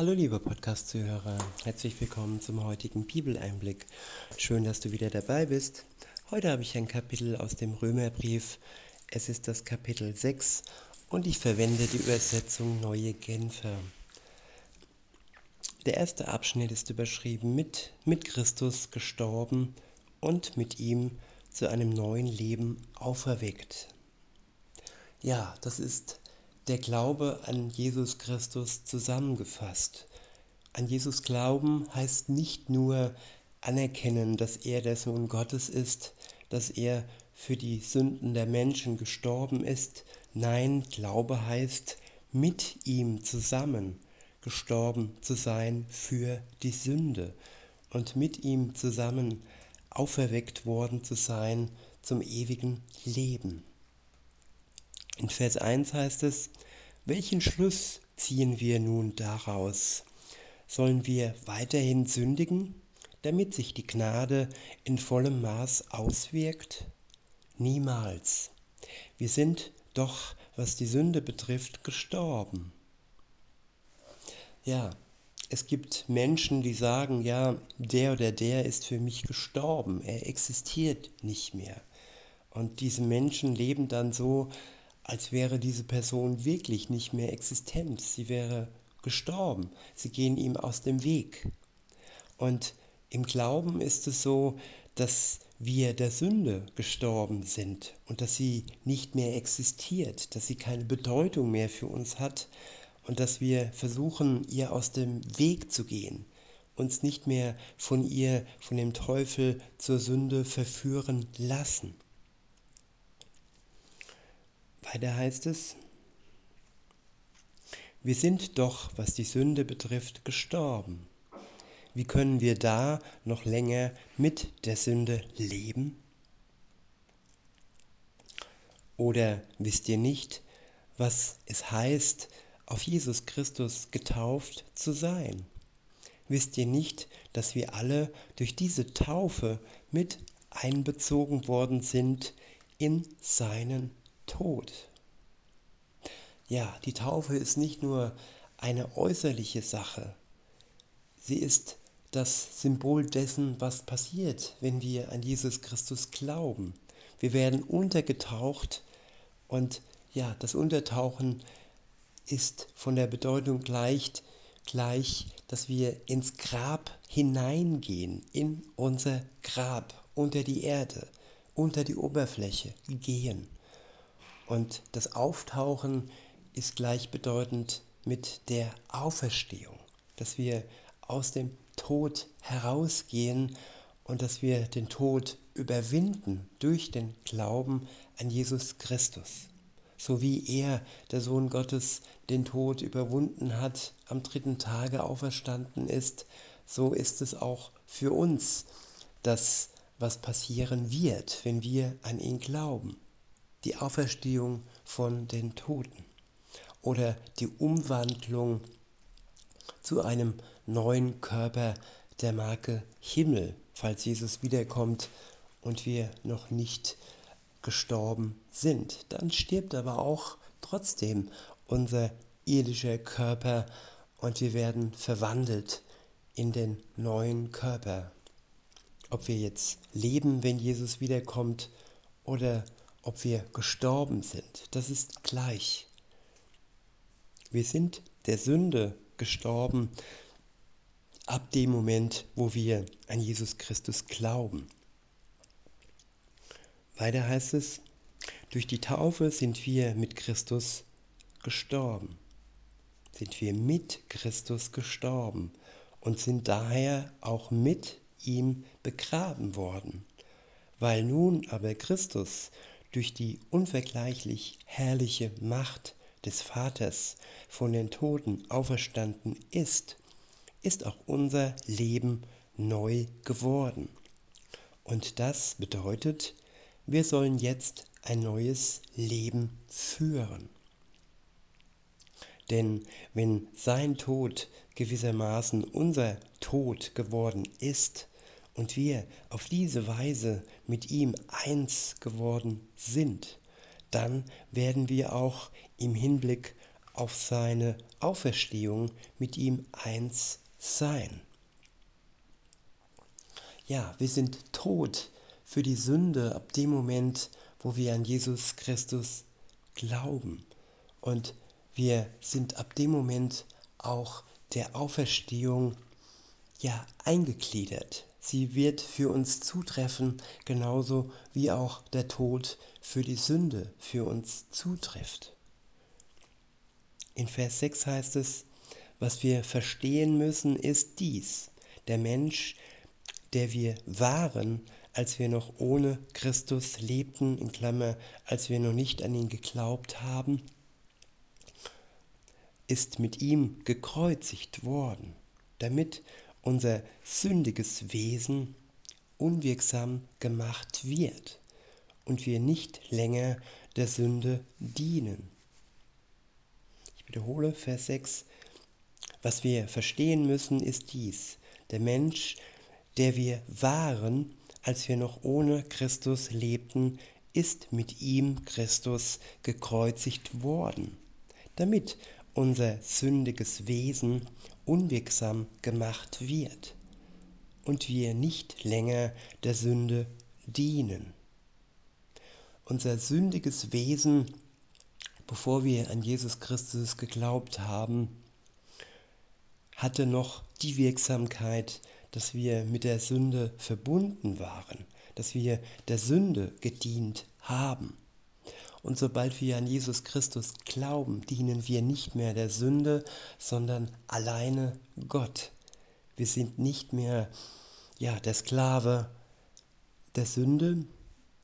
Hallo liebe Podcast-Zuhörer, herzlich willkommen zum heutigen Bibeleinblick. Schön, dass du wieder dabei bist. Heute habe ich ein Kapitel aus dem Römerbrief. Es ist das Kapitel 6 und ich verwende die Übersetzung Neue Genfer. Der erste Abschnitt ist überschrieben mit, mit Christus gestorben und mit ihm zu einem neuen Leben auferweckt. Ja, das ist der Glaube an Jesus Christus zusammengefasst. An Jesus glauben heißt nicht nur anerkennen, dass er der Sohn Gottes ist, dass er für die Sünden der Menschen gestorben ist. Nein, Glaube heißt mit ihm zusammen gestorben zu sein für die Sünde und mit ihm zusammen auferweckt worden zu sein zum ewigen Leben. In Vers 1 heißt es, welchen Schluss ziehen wir nun daraus? Sollen wir weiterhin sündigen, damit sich die Gnade in vollem Maß auswirkt? Niemals. Wir sind doch, was die Sünde betrifft, gestorben. Ja, es gibt Menschen, die sagen, ja, der oder der ist für mich gestorben, er existiert nicht mehr. Und diese Menschen leben dann so, als wäre diese Person wirklich nicht mehr existent. Sie wäre gestorben. Sie gehen ihm aus dem Weg. Und im Glauben ist es so, dass wir der Sünde gestorben sind und dass sie nicht mehr existiert, dass sie keine Bedeutung mehr für uns hat und dass wir versuchen, ihr aus dem Weg zu gehen, uns nicht mehr von ihr, von dem Teufel zur Sünde verführen lassen. Weiter heißt es, wir sind doch, was die Sünde betrifft, gestorben. Wie können wir da noch länger mit der Sünde leben? Oder wisst ihr nicht, was es heißt, auf Jesus Christus getauft zu sein? Wisst ihr nicht, dass wir alle durch diese Taufe mit einbezogen worden sind in seinen Tod. Ja, die Taufe ist nicht nur eine äußerliche Sache. Sie ist das Symbol dessen, was passiert, wenn wir an Jesus Christus glauben. Wir werden untergetaucht und ja, das Untertauchen ist von der Bedeutung gleich, gleich, dass wir ins Grab hineingehen, in unser Grab, unter die Erde, unter die Oberfläche gehen. Und das Auftauchen ist gleichbedeutend mit der Auferstehung, dass wir aus dem Tod herausgehen und dass wir den Tod überwinden durch den Glauben an Jesus Christus. So wie er, der Sohn Gottes, den Tod überwunden hat, am dritten Tage auferstanden ist, so ist es auch für uns das, was passieren wird, wenn wir an ihn glauben die Auferstehung von den Toten oder die Umwandlung zu einem neuen Körper der Marke Himmel, falls Jesus wiederkommt und wir noch nicht gestorben sind. Dann stirbt aber auch trotzdem unser irdischer Körper und wir werden verwandelt in den neuen Körper. Ob wir jetzt leben, wenn Jesus wiederkommt, oder ob wir gestorben sind, das ist gleich. Wir sind der Sünde gestorben ab dem Moment, wo wir an Jesus Christus glauben. Weiter heißt es, durch die Taufe sind wir mit Christus gestorben. Sind wir mit Christus gestorben und sind daher auch mit ihm begraben worden. Weil nun aber Christus durch die unvergleichlich herrliche Macht des Vaters von den Toten auferstanden ist, ist auch unser Leben neu geworden. Und das bedeutet, wir sollen jetzt ein neues Leben führen. Denn wenn sein Tod gewissermaßen unser Tod geworden ist, und wir auf diese Weise mit ihm eins geworden sind, dann werden wir auch im Hinblick auf seine Auferstehung mit ihm eins sein. Ja, wir sind tot für die Sünde ab dem Moment, wo wir an Jesus Christus glauben. Und wir sind ab dem Moment auch der Auferstehung ja eingegliedert. Sie wird für uns zutreffen, genauso wie auch der Tod für die Sünde für uns zutrifft. In Vers 6 heißt es, was wir verstehen müssen, ist dies. Der Mensch, der wir waren, als wir noch ohne Christus lebten, in Klammer, als wir noch nicht an ihn geglaubt haben, ist mit ihm gekreuzigt worden, damit unser sündiges Wesen unwirksam gemacht wird und wir nicht länger der Sünde dienen. Ich wiederhole Vers 6. Was wir verstehen müssen, ist dies. Der Mensch, der wir waren, als wir noch ohne Christus lebten, ist mit ihm Christus gekreuzigt worden, damit unser sündiges Wesen unwirksam gemacht wird und wir nicht länger der Sünde dienen. Unser sündiges Wesen, bevor wir an Jesus Christus geglaubt haben, hatte noch die Wirksamkeit, dass wir mit der Sünde verbunden waren, dass wir der Sünde gedient haben. Und sobald wir an Jesus Christus glauben, dienen wir nicht mehr der Sünde, sondern alleine Gott. Wir sind nicht mehr ja, der Sklave der Sünde,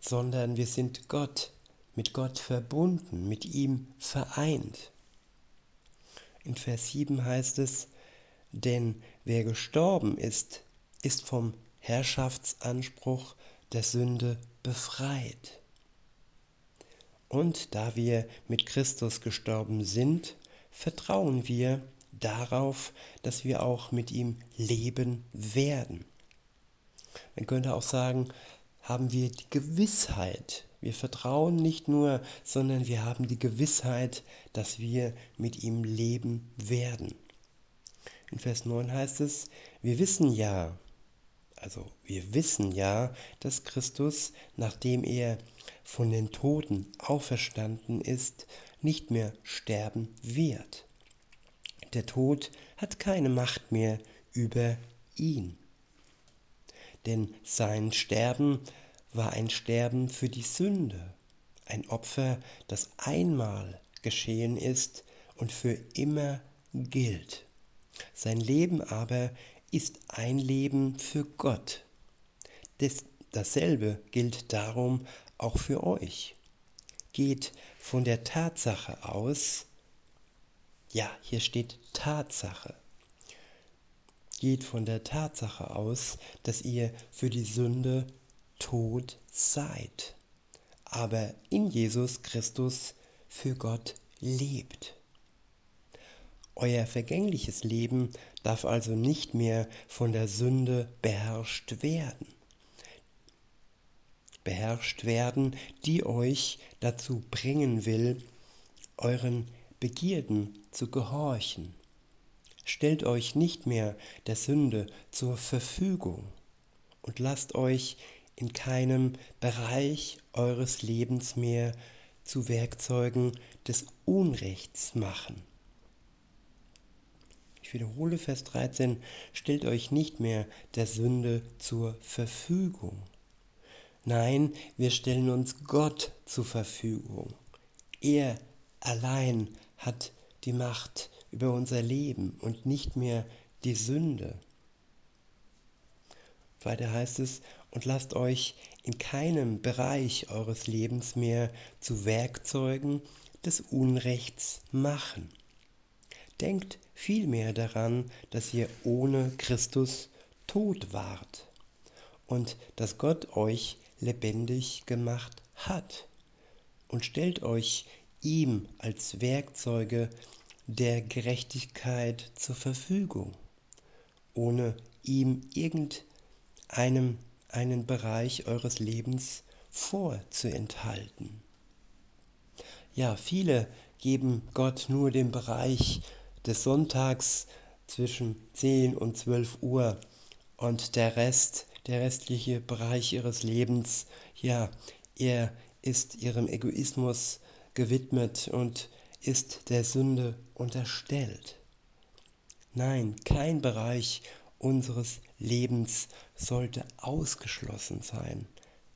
sondern wir sind Gott, mit Gott verbunden, mit ihm vereint. In Vers 7 heißt es, denn wer gestorben ist, ist vom Herrschaftsanspruch der Sünde befreit. Und da wir mit Christus gestorben sind, vertrauen wir darauf, dass wir auch mit ihm leben werden. Man könnte auch sagen, haben wir die Gewissheit. Wir vertrauen nicht nur, sondern wir haben die Gewissheit, dass wir mit ihm leben werden. In Vers 9 heißt es, wir wissen ja, also wir wissen ja, dass Christus, nachdem er von den Toten auferstanden ist, nicht mehr sterben wird. Der Tod hat keine Macht mehr über ihn. Denn sein Sterben war ein Sterben für die Sünde, ein Opfer, das einmal geschehen ist und für immer gilt. Sein Leben aber ist ein Leben für Gott. Das, dasselbe gilt darum auch für euch. Geht von der Tatsache aus, ja, hier steht Tatsache. Geht von der Tatsache aus, dass ihr für die Sünde tot seid, aber in Jesus Christus für Gott lebt. Euer vergängliches Leben darf also nicht mehr von der Sünde beherrscht werden. Beherrscht werden, die euch dazu bringen will, euren Begierden zu gehorchen. Stellt euch nicht mehr der Sünde zur Verfügung und lasst euch in keinem Bereich eures Lebens mehr zu Werkzeugen des Unrechts machen. Wiederhole Vers 13, stellt euch nicht mehr der Sünde zur Verfügung. Nein, wir stellen uns Gott zur Verfügung. Er allein hat die Macht über unser Leben und nicht mehr die Sünde. Weiter heißt es, und lasst euch in keinem Bereich eures Lebens mehr zu Werkzeugen des Unrechts machen. Denkt vielmehr daran, dass ihr ohne Christus tot wart und dass Gott euch lebendig gemacht hat und stellt euch ihm als Werkzeuge der Gerechtigkeit zur Verfügung, ohne ihm irgendeinem einen Bereich eures Lebens vorzuenthalten. Ja, viele geben Gott nur den Bereich des Sonntags zwischen 10 und 12 Uhr und der Rest, der restliche Bereich ihres Lebens, ja, er ist ihrem Egoismus gewidmet und ist der Sünde unterstellt. Nein, kein Bereich unseres Lebens sollte ausgeschlossen sein.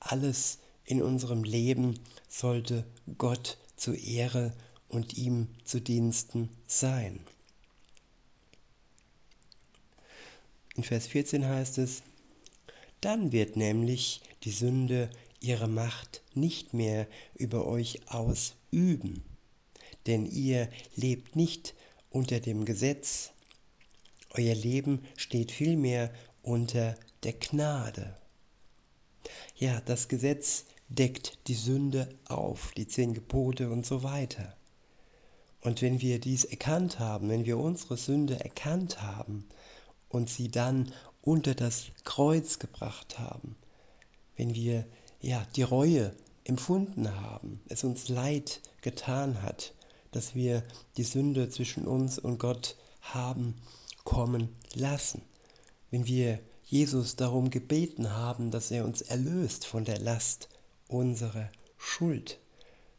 Alles in unserem Leben sollte Gott zur Ehre und ihm zu Diensten sein. In Vers 14 heißt es, dann wird nämlich die Sünde ihre Macht nicht mehr über euch ausüben, denn ihr lebt nicht unter dem Gesetz, euer Leben steht vielmehr unter der Gnade. Ja, das Gesetz deckt die Sünde auf, die zehn Gebote und so weiter. Und wenn wir dies erkannt haben, wenn wir unsere Sünde erkannt haben und sie dann unter das Kreuz gebracht haben, wenn wir ja die Reue empfunden haben, es uns leid getan hat, dass wir die Sünde zwischen uns und Gott haben kommen lassen, wenn wir Jesus darum gebeten haben, dass er uns erlöst von der Last unserer Schuld,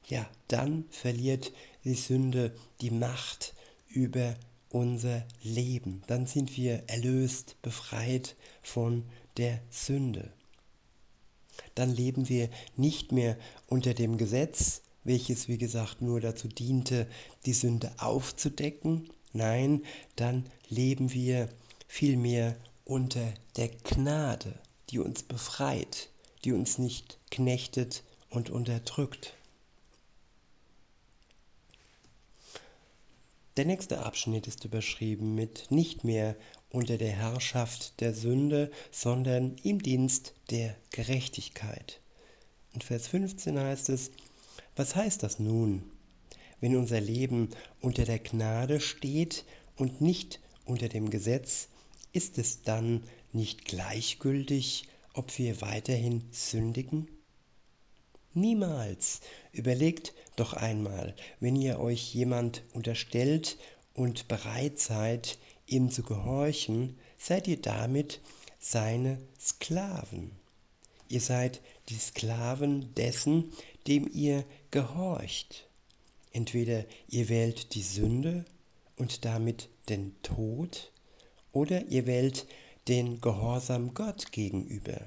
ja, dann verliert die Sünde die Macht über unser Leben. Dann sind wir erlöst, befreit von der Sünde. Dann leben wir nicht mehr unter dem Gesetz, welches wie gesagt nur dazu diente, die Sünde aufzudecken. Nein, dann leben wir vielmehr unter der Gnade, die uns befreit, die uns nicht knechtet und unterdrückt. Der nächste Abschnitt ist überschrieben mit nicht mehr unter der Herrschaft der Sünde, sondern im Dienst der Gerechtigkeit. In Vers 15 heißt es, was heißt das nun? Wenn unser Leben unter der Gnade steht und nicht unter dem Gesetz, ist es dann nicht gleichgültig, ob wir weiterhin sündigen? Niemals. Überlegt doch einmal, wenn ihr euch jemand unterstellt und bereit seid, ihm zu gehorchen, seid ihr damit seine Sklaven. Ihr seid die Sklaven dessen, dem ihr gehorcht. Entweder ihr wählt die Sünde und damit den Tod, oder ihr wählt den Gehorsam Gott gegenüber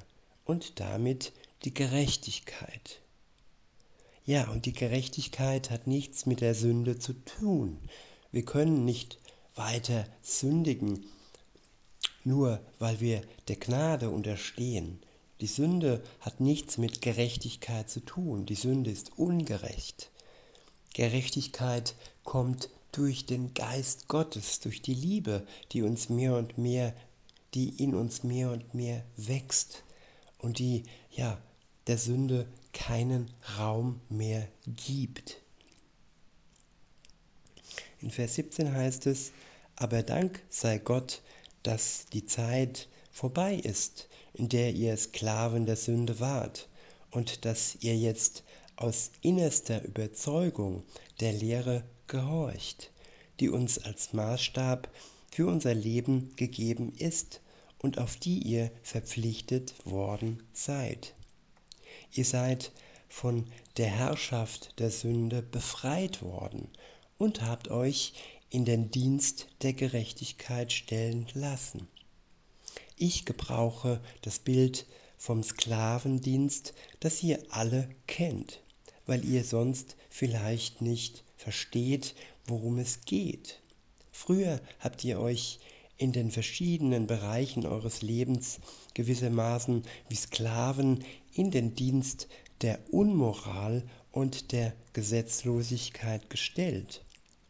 und damit die Gerechtigkeit. Ja, und die Gerechtigkeit hat nichts mit der Sünde zu tun. Wir können nicht weiter sündigen, nur weil wir der Gnade unterstehen. Die Sünde hat nichts mit Gerechtigkeit zu tun. Die Sünde ist ungerecht. Gerechtigkeit kommt durch den Geist Gottes, durch die Liebe, die uns mehr und mehr, die in uns mehr und mehr wächst und die ja der Sünde keinen Raum mehr gibt. In Vers 17 heißt es, aber Dank sei Gott, dass die Zeit vorbei ist, in der ihr Sklaven der Sünde wart, und dass ihr jetzt aus innerster Überzeugung der Lehre gehorcht, die uns als Maßstab für unser Leben gegeben ist und auf die ihr verpflichtet worden seid. Ihr seid von der Herrschaft der Sünde befreit worden und habt euch in den Dienst der Gerechtigkeit stellen lassen. Ich gebrauche das Bild vom Sklavendienst, das ihr alle kennt, weil ihr sonst vielleicht nicht versteht, worum es geht. Früher habt ihr euch in den verschiedenen Bereichen eures Lebens gewissermaßen wie Sklaven in den Dienst der Unmoral und der Gesetzlosigkeit gestellt.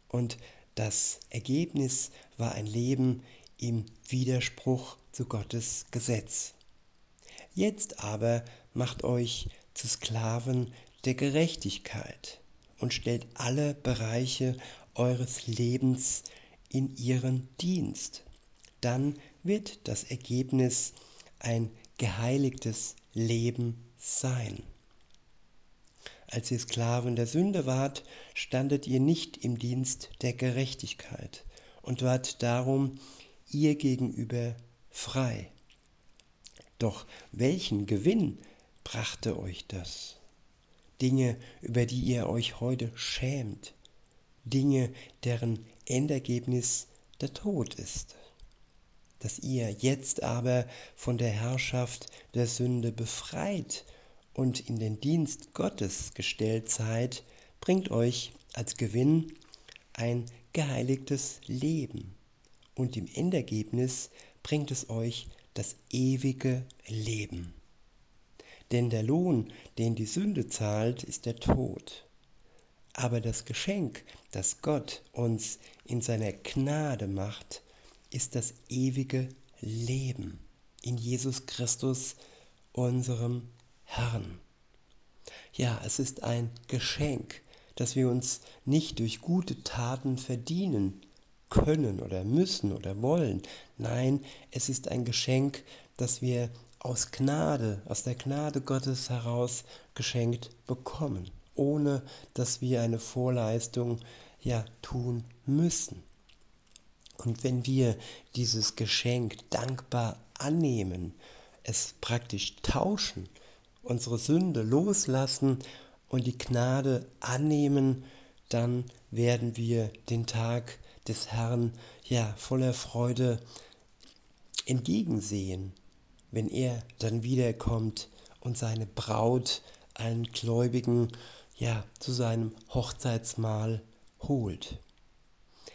Und das Ergebnis war ein Leben im Widerspruch zu Gottes Gesetz. Jetzt aber macht euch zu Sklaven der Gerechtigkeit und stellt alle Bereiche eures Lebens in ihren Dienst. Dann wird das Ergebnis ein geheiligtes Leben sein. Als ihr Sklaven der Sünde wart, standet ihr nicht im Dienst der Gerechtigkeit und wart darum ihr gegenüber frei. Doch welchen Gewinn brachte euch das? Dinge, über die ihr euch heute schämt, Dinge, deren Endergebnis der Tod ist. Dass ihr jetzt aber von der Herrschaft der Sünde befreit und in den Dienst Gottes gestellt seid, bringt euch als Gewinn ein geheiligtes Leben. Und im Endergebnis bringt es euch das ewige Leben. Denn der Lohn, den die Sünde zahlt, ist der Tod. Aber das Geschenk, das Gott uns in seiner Gnade macht, ist das ewige Leben in Jesus Christus, unserem Herrn. Ja, es ist ein Geschenk, das wir uns nicht durch gute Taten verdienen können oder müssen oder wollen. Nein, es ist ein Geschenk, das wir aus Gnade, aus der Gnade Gottes heraus geschenkt bekommen, ohne dass wir eine Vorleistung ja tun müssen. Und wenn wir dieses Geschenk dankbar annehmen, es praktisch tauschen, unsere Sünde loslassen und die Gnade annehmen, dann werden wir den Tag des Herrn ja voller Freude entgegensehen, wenn er dann wiederkommt und seine Braut, allen Gläubigen, ja zu seinem Hochzeitsmahl holt.